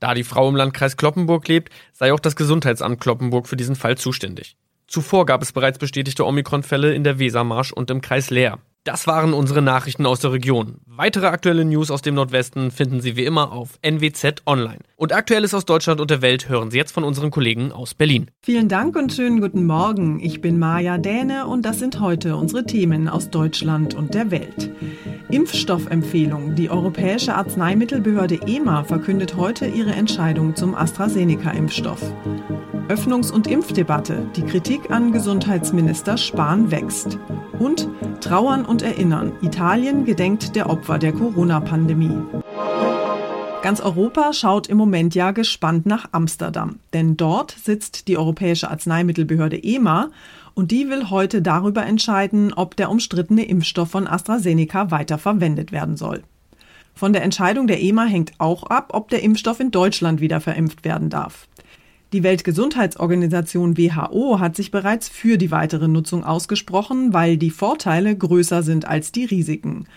Da die Frau im Landkreis Kloppenburg lebt, sei auch das Gesundheitsamt Kloppenburg für diesen Fall zuständig. Zuvor gab es bereits bestätigte Omikron-Fälle in der Wesermarsch und im Kreis Leer. Das waren unsere Nachrichten aus der Region. Weitere aktuelle News aus dem Nordwesten finden Sie wie immer auf NWZ Online. Und Aktuelles aus Deutschland und der Welt hören Sie jetzt von unseren Kollegen aus Berlin. Vielen Dank und schönen guten Morgen. Ich bin Maja Däne und das sind heute unsere Themen aus Deutschland und der Welt. Impfstoffempfehlung. Die Europäische Arzneimittelbehörde EMA verkündet heute ihre Entscheidung zum AstraZeneca-Impfstoff. Öffnungs- und Impfdebatte. Die Kritik an Gesundheitsminister Spahn wächst. Und Trauern und Erinnern. Italien gedenkt der Opfer der Corona-Pandemie. Ganz Europa schaut im Moment ja gespannt nach Amsterdam, denn dort sitzt die Europäische Arzneimittelbehörde EMA und die will heute darüber entscheiden, ob der umstrittene Impfstoff von AstraZeneca weiter verwendet werden soll. Von der Entscheidung der EMA hängt auch ab, ob der Impfstoff in Deutschland wieder verimpft werden darf. Die Weltgesundheitsorganisation WHO hat sich bereits für die weitere Nutzung ausgesprochen, weil die Vorteile größer sind als die Risiken.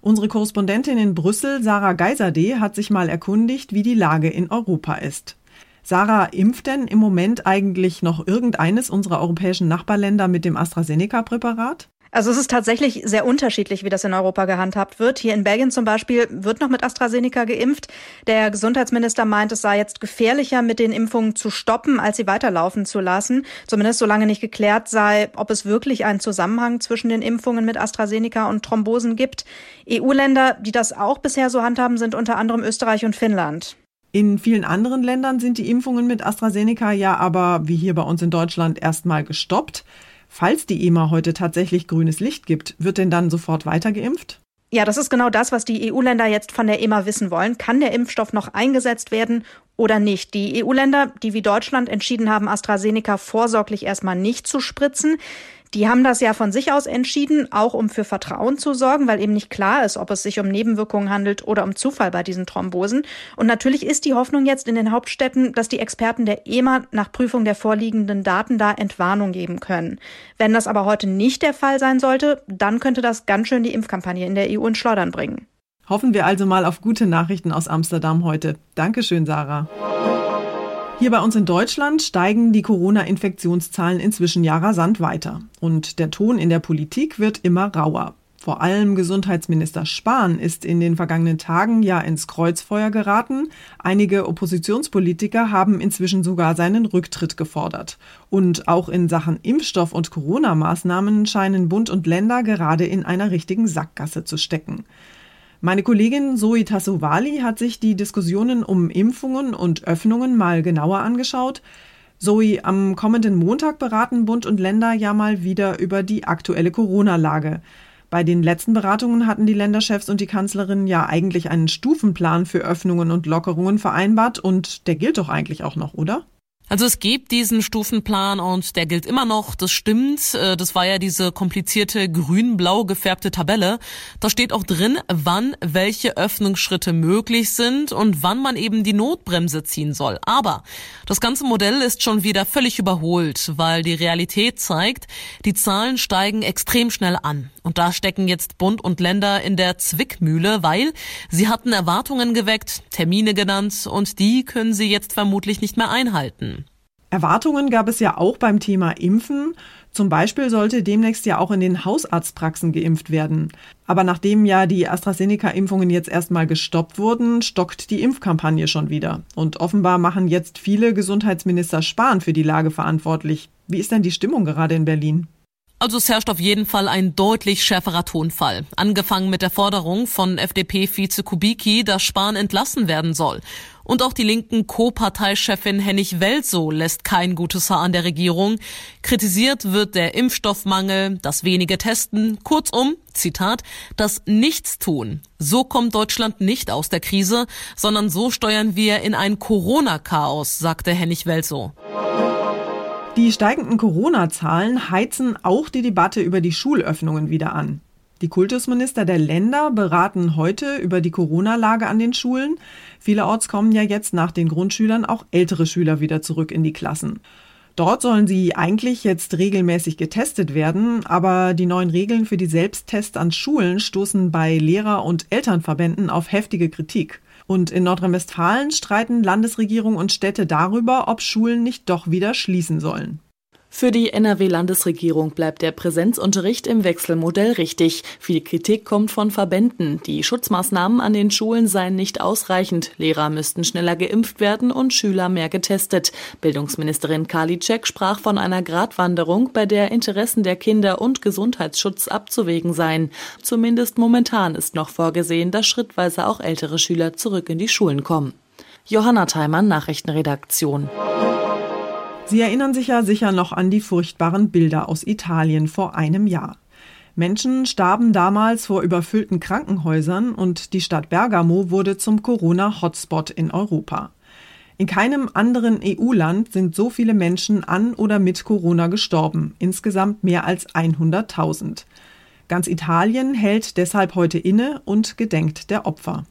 Unsere Korrespondentin in Brüssel, Sarah Geiserde, hat sich mal erkundigt, wie die Lage in Europa ist. Sarah, impft denn im Moment eigentlich noch irgendeines unserer europäischen Nachbarländer mit dem AstraZeneca-Präparat? Also es ist tatsächlich sehr unterschiedlich, wie das in Europa gehandhabt wird. Hier in Belgien zum Beispiel wird noch mit AstraZeneca geimpft. Der Gesundheitsminister meint, es sei jetzt gefährlicher, mit den Impfungen zu stoppen, als sie weiterlaufen zu lassen. Zumindest solange nicht geklärt sei, ob es wirklich einen Zusammenhang zwischen den Impfungen mit AstraZeneca und Thrombosen gibt. EU-Länder, die das auch bisher so handhaben, sind unter anderem Österreich und Finnland. In vielen anderen Ländern sind die Impfungen mit AstraZeneca ja aber, wie hier bei uns in Deutschland, erstmal gestoppt. Falls die EMA heute tatsächlich grünes Licht gibt, wird denn dann sofort weitergeimpft? Ja, das ist genau das, was die EU-Länder jetzt von der EMA wissen wollen. Kann der Impfstoff noch eingesetzt werden oder nicht? Die EU-Länder, die wie Deutschland entschieden haben, AstraZeneca vorsorglich erstmal nicht zu spritzen, die haben das ja von sich aus entschieden, auch um für Vertrauen zu sorgen, weil eben nicht klar ist, ob es sich um Nebenwirkungen handelt oder um Zufall bei diesen Thrombosen. Und natürlich ist die Hoffnung jetzt in den Hauptstädten, dass die Experten der EMA nach Prüfung der vorliegenden Daten da Entwarnung geben können. Wenn das aber heute nicht der Fall sein sollte, dann könnte das ganz schön die Impfkampagne in der EU ins Schleudern bringen. Hoffen wir also mal auf gute Nachrichten aus Amsterdam heute. Dankeschön, Sarah. Hier bei uns in Deutschland steigen die Corona-Infektionszahlen inzwischen ja rasant weiter. Und der Ton in der Politik wird immer rauer. Vor allem Gesundheitsminister Spahn ist in den vergangenen Tagen ja ins Kreuzfeuer geraten. Einige Oppositionspolitiker haben inzwischen sogar seinen Rücktritt gefordert. Und auch in Sachen Impfstoff und Corona-Maßnahmen scheinen Bund und Länder gerade in einer richtigen Sackgasse zu stecken. Meine Kollegin Zoe Tassovali hat sich die Diskussionen um Impfungen und Öffnungen mal genauer angeschaut. Zoe, am kommenden Montag beraten Bund und Länder ja mal wieder über die aktuelle Corona-Lage. Bei den letzten Beratungen hatten die Länderchefs und die Kanzlerin ja eigentlich einen Stufenplan für Öffnungen und Lockerungen vereinbart und der gilt doch eigentlich auch noch, oder? Also es gibt diesen Stufenplan und der gilt immer noch, das stimmt. Äh, das war ja diese komplizierte grün-blau gefärbte Tabelle. Da steht auch drin, wann welche Öffnungsschritte möglich sind und wann man eben die Notbremse ziehen soll. Aber das ganze Modell ist schon wieder völlig überholt, weil die Realität zeigt, die Zahlen steigen extrem schnell an. Und da stecken jetzt Bund und Länder in der Zwickmühle, weil sie hatten Erwartungen geweckt, Termine genannt und die können sie jetzt vermutlich nicht mehr einhalten. Erwartungen gab es ja auch beim Thema Impfen. Zum Beispiel sollte demnächst ja auch in den Hausarztpraxen geimpft werden. Aber nachdem ja die AstraZeneca-Impfungen jetzt erstmal gestoppt wurden, stockt die Impfkampagne schon wieder. Und offenbar machen jetzt viele Gesundheitsminister Spahn für die Lage verantwortlich. Wie ist denn die Stimmung gerade in Berlin? Also es herrscht auf jeden Fall ein deutlich schärferer Tonfall. Angefangen mit der Forderung von FDP-Vize Kubicki, dass Spahn entlassen werden soll. Und auch die linken Co-Parteichefin Hennig Welso lässt kein gutes Haar an der Regierung. Kritisiert wird der Impfstoffmangel, das wenige Testen, kurzum, Zitat, das Nichtstun. So kommt Deutschland nicht aus der Krise, sondern so steuern wir in ein Corona-Chaos, sagte Hennig Welso. Die steigenden Corona-Zahlen heizen auch die Debatte über die Schulöffnungen wieder an. Die Kultusminister der Länder beraten heute über die Corona-Lage an den Schulen. Vielerorts kommen ja jetzt nach den Grundschülern auch ältere Schüler wieder zurück in die Klassen. Dort sollen sie eigentlich jetzt regelmäßig getestet werden, aber die neuen Regeln für die Selbsttests an Schulen stoßen bei Lehrer- und Elternverbänden auf heftige Kritik. Und in Nordrhein-Westfalen streiten Landesregierung und Städte darüber, ob Schulen nicht doch wieder schließen sollen. Für die NRW-Landesregierung bleibt der Präsenzunterricht im Wechselmodell richtig. Viel Kritik kommt von Verbänden. Die Schutzmaßnahmen an den Schulen seien nicht ausreichend. Lehrer müssten schneller geimpft werden und Schüler mehr getestet. Bildungsministerin Karliczek sprach von einer Gratwanderung, bei der Interessen der Kinder und Gesundheitsschutz abzuwägen seien. Zumindest momentan ist noch vorgesehen, dass schrittweise auch ältere Schüler zurück in die Schulen kommen. Johanna Theimann, Nachrichtenredaktion. Sie erinnern sich ja sicher noch an die furchtbaren Bilder aus Italien vor einem Jahr. Menschen starben damals vor überfüllten Krankenhäusern und die Stadt Bergamo wurde zum Corona-Hotspot in Europa. In keinem anderen EU-Land sind so viele Menschen an oder mit Corona gestorben, insgesamt mehr als 100.000. Ganz Italien hält deshalb heute inne und gedenkt der Opfer.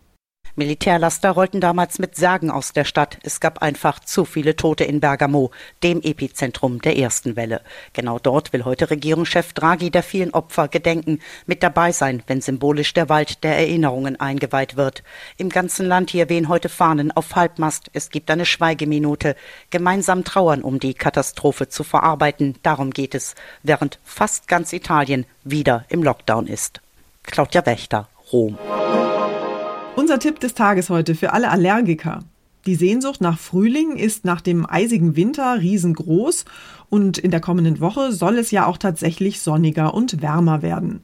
Militärlaster rollten damals mit Särgen aus der Stadt. Es gab einfach zu viele Tote in Bergamo, dem Epizentrum der ersten Welle. Genau dort will heute Regierungschef Draghi der vielen Opfer gedenken, mit dabei sein, wenn symbolisch der Wald der Erinnerungen eingeweiht wird. Im ganzen Land hier wehen heute Fahnen auf Halbmast. Es gibt eine Schweigeminute. Gemeinsam trauern, um die Katastrophe zu verarbeiten. Darum geht es, während fast ganz Italien wieder im Lockdown ist. Claudia Wächter, Rom. Unser Tipp des Tages heute für alle Allergiker. Die Sehnsucht nach Frühling ist nach dem eisigen Winter riesengroß und in der kommenden Woche soll es ja auch tatsächlich sonniger und wärmer werden.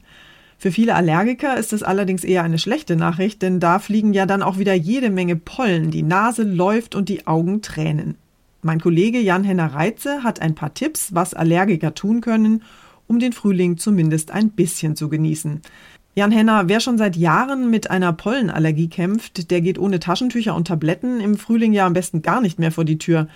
Für viele Allergiker ist es allerdings eher eine schlechte Nachricht, denn da fliegen ja dann auch wieder jede Menge Pollen, die Nase läuft und die Augen tränen. Mein Kollege Jan-Henner Reitze hat ein paar Tipps, was Allergiker tun können, um den Frühling zumindest ein bisschen zu genießen. Jan Henner, wer schon seit Jahren mit einer Pollenallergie kämpft, der geht ohne Taschentücher und Tabletten im Frühling ja am besten gar nicht mehr vor die Tür.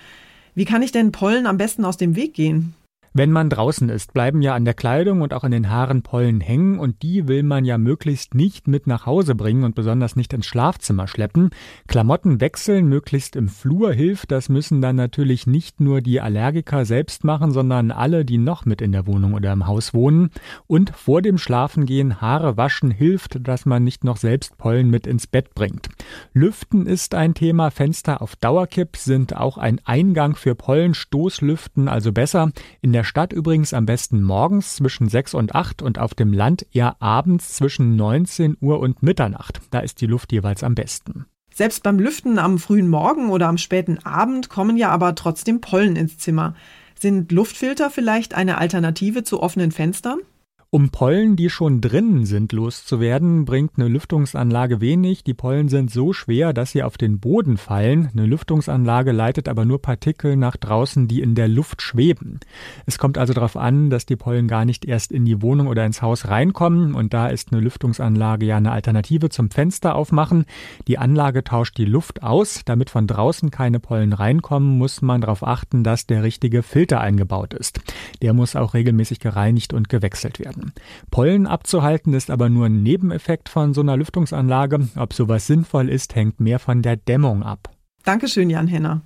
Wie kann ich denn Pollen am besten aus dem Weg gehen? Wenn man draußen ist, bleiben ja an der Kleidung und auch an den Haaren Pollen hängen und die will man ja möglichst nicht mit nach Hause bringen und besonders nicht ins Schlafzimmer schleppen. Klamotten wechseln möglichst im Flur hilft. Das müssen dann natürlich nicht nur die Allergiker selbst machen, sondern alle, die noch mit in der Wohnung oder im Haus wohnen. Und vor dem Schlafengehen Haare waschen hilft, dass man nicht noch selbst Pollen mit ins Bett bringt. Lüften ist ein Thema. Fenster auf Dauerkipp sind auch ein Eingang für Pollen. Stoßlüften also besser. In der Stadt übrigens am besten morgens zwischen 6 und 8 und auf dem Land eher abends zwischen 19 Uhr und Mitternacht. Da ist die Luft jeweils am besten. Selbst beim Lüften am frühen Morgen oder am späten Abend kommen ja aber trotzdem Pollen ins Zimmer. Sind Luftfilter vielleicht eine Alternative zu offenen Fenstern? Um Pollen, die schon drinnen sind, loszuwerden, bringt eine Lüftungsanlage wenig. Die Pollen sind so schwer, dass sie auf den Boden fallen. Eine Lüftungsanlage leitet aber nur Partikel nach draußen, die in der Luft schweben. Es kommt also darauf an, dass die Pollen gar nicht erst in die Wohnung oder ins Haus reinkommen. Und da ist eine Lüftungsanlage ja eine Alternative zum Fenster aufmachen. Die Anlage tauscht die Luft aus. Damit von draußen keine Pollen reinkommen, muss man darauf achten, dass der richtige Filter eingebaut ist. Der muss auch regelmäßig gereinigt und gewechselt werden werden. Pollen abzuhalten ist aber nur ein Nebeneffekt von so einer Lüftungsanlage. Ob sowas sinnvoll ist, hängt mehr von der Dämmung ab. Dankeschön, Jan Henner.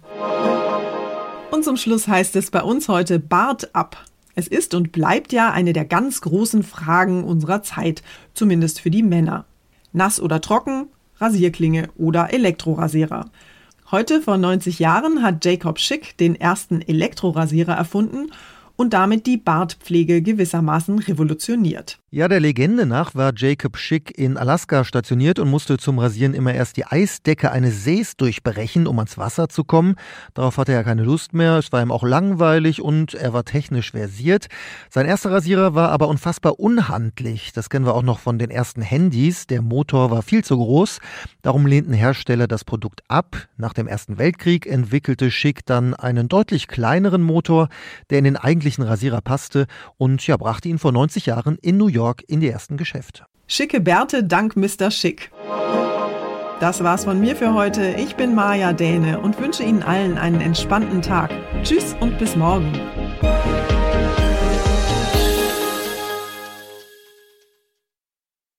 Und zum Schluss heißt es bei uns heute Bart ab. Es ist und bleibt ja eine der ganz großen Fragen unserer Zeit, zumindest für die Männer. Nass oder trocken, Rasierklinge oder Elektrorasierer. Heute vor 90 Jahren hat Jacob Schick den ersten Elektrorasierer erfunden und damit die Bartpflege gewissermaßen revolutioniert. Ja, der Legende nach war Jacob Schick in Alaska stationiert und musste zum Rasieren immer erst die Eisdecke eines Sees durchbrechen, um ans Wasser zu kommen. Darauf hatte er keine Lust mehr, es war ihm auch langweilig und er war technisch versiert. Sein erster Rasierer war aber unfassbar unhandlich. Das kennen wir auch noch von den ersten Handys. Der Motor war viel zu groß. Darum lehnten Hersteller das Produkt ab. Nach dem Ersten Weltkrieg entwickelte Schick dann einen deutlich kleineren Motor, der in den eigentlichen Rasierer passte und ja, brachte ihn vor 90 Jahren in New York York in die ersten Geschäfte. Schicke Bärte dank Mr. Schick. Das war's von mir für heute. Ich bin Maja Däne und wünsche Ihnen allen einen entspannten Tag. Tschüss und bis morgen.